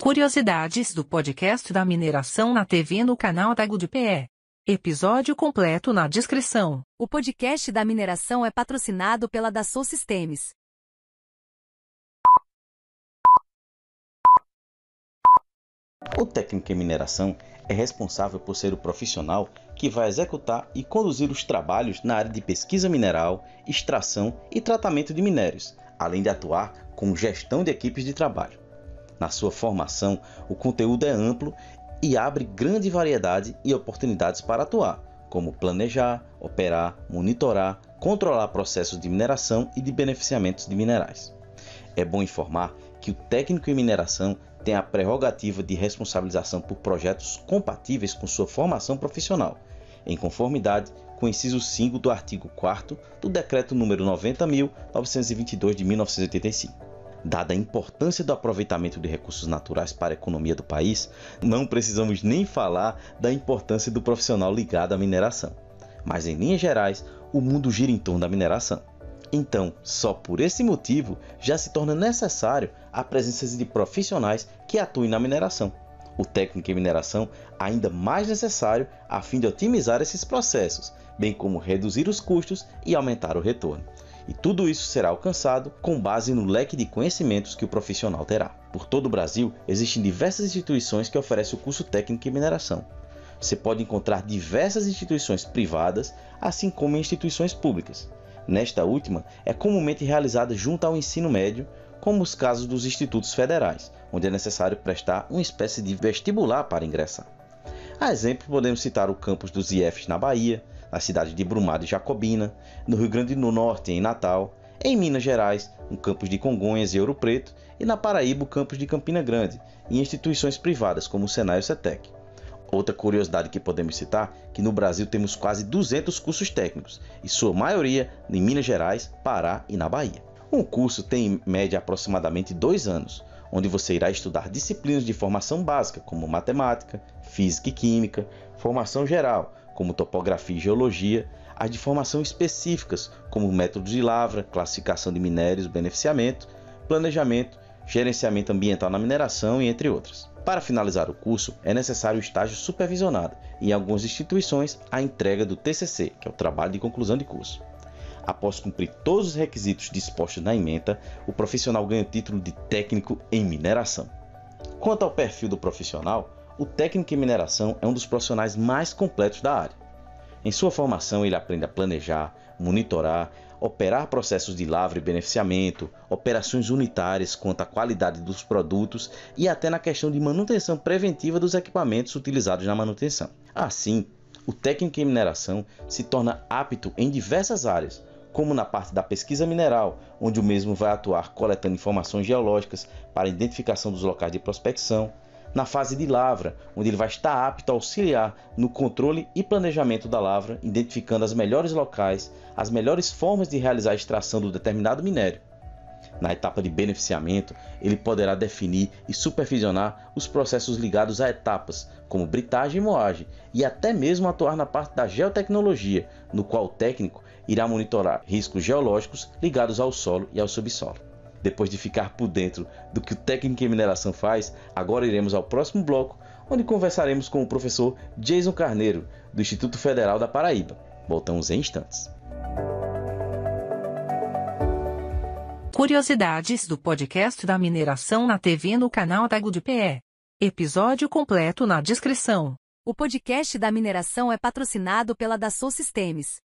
Curiosidades do podcast da mineração na TV no canal da GudPE. Episódio completo na descrição. O podcast da mineração é patrocinado pela Dassault Systems. O técnico em mineração é responsável por ser o profissional que vai executar e conduzir os trabalhos na área de pesquisa mineral, extração e tratamento de minérios, além de atuar com gestão de equipes de trabalho. Na sua formação, o conteúdo é amplo e abre grande variedade e oportunidades para atuar, como planejar, operar, monitorar, controlar processos de mineração e de beneficiamentos de minerais. É bom informar que o técnico em mineração tem a prerrogativa de responsabilização por projetos compatíveis com sua formação profissional, em conformidade com o inciso 5 do artigo 4 do Decreto nº 90.922 de 1985. Dada a importância do aproveitamento de recursos naturais para a economia do país, não precisamos nem falar da importância do profissional ligado à mineração. Mas, em linhas gerais, o mundo gira em torno da mineração. Então, só por esse motivo, já se torna necessário a presença de profissionais que atuem na mineração. O técnico em mineração ainda mais necessário a fim de otimizar esses processos, bem como reduzir os custos e aumentar o retorno. E tudo isso será alcançado com base no leque de conhecimentos que o profissional terá. Por todo o Brasil, existem diversas instituições que oferecem o curso técnico em mineração. Você pode encontrar diversas instituições privadas, assim como instituições públicas. Nesta última, é comumente realizada junto ao ensino médio, como os casos dos institutos federais, onde é necessário prestar uma espécie de vestibular para ingressar. A exemplo, podemos citar o campus dos IFs na Bahia, na cidade de Brumado e Jacobina, no Rio Grande do Norte, em Natal, em Minas Gerais, no campus de Congonhas e Ouro Preto, e na Paraíba, o campus de Campina Grande, e instituições privadas como o Senai e o CETEC. Outra curiosidade que podemos citar é que no Brasil temos quase 200 cursos técnicos, e sua maioria em Minas Gerais, Pará e na Bahia. Um curso tem em média aproximadamente dois anos, onde você irá estudar disciplinas de formação básica, como matemática, física e química, formação geral, como topografia e geologia, as de formação específicas, como métodos de lavra, classificação de minérios, beneficiamento, planejamento, gerenciamento ambiental na mineração e entre outras. Para finalizar o curso, é necessário o estágio supervisionado e, em algumas instituições, a entrega do TCC, que é o trabalho de conclusão de curso. Após cumprir todos os requisitos dispostos na ementa, o profissional ganha o título de técnico em mineração. Quanto ao perfil do profissional, o técnico em mineração é um dos profissionais mais completos da área. Em sua formação, ele aprende a planejar, monitorar, operar processos de lavra e beneficiamento, operações unitárias quanto à qualidade dos produtos e até na questão de manutenção preventiva dos equipamentos utilizados na manutenção. Assim, o técnico em mineração se torna apto em diversas áreas, como na parte da pesquisa mineral, onde o mesmo vai atuar coletando informações geológicas para identificação dos locais de prospecção, na fase de lavra, onde ele vai estar apto a auxiliar no controle e planejamento da lavra, identificando as melhores locais, as melhores formas de realizar a extração do determinado minério. Na etapa de beneficiamento, ele poderá definir e supervisionar os processos ligados a etapas, como britagem e moagem, e até mesmo atuar na parte da geotecnologia, no qual o técnico irá monitorar riscos geológicos ligados ao solo e ao subsolo. Depois de ficar por dentro do que o técnico em mineração faz, agora iremos ao próximo bloco, onde conversaremos com o professor Jason Carneiro, do Instituto Federal da Paraíba. Voltamos em instantes. Curiosidades do podcast da mineração na TV no canal da GudPE. Episódio completo na descrição. O podcast da mineração é patrocinado pela Dassault Systems.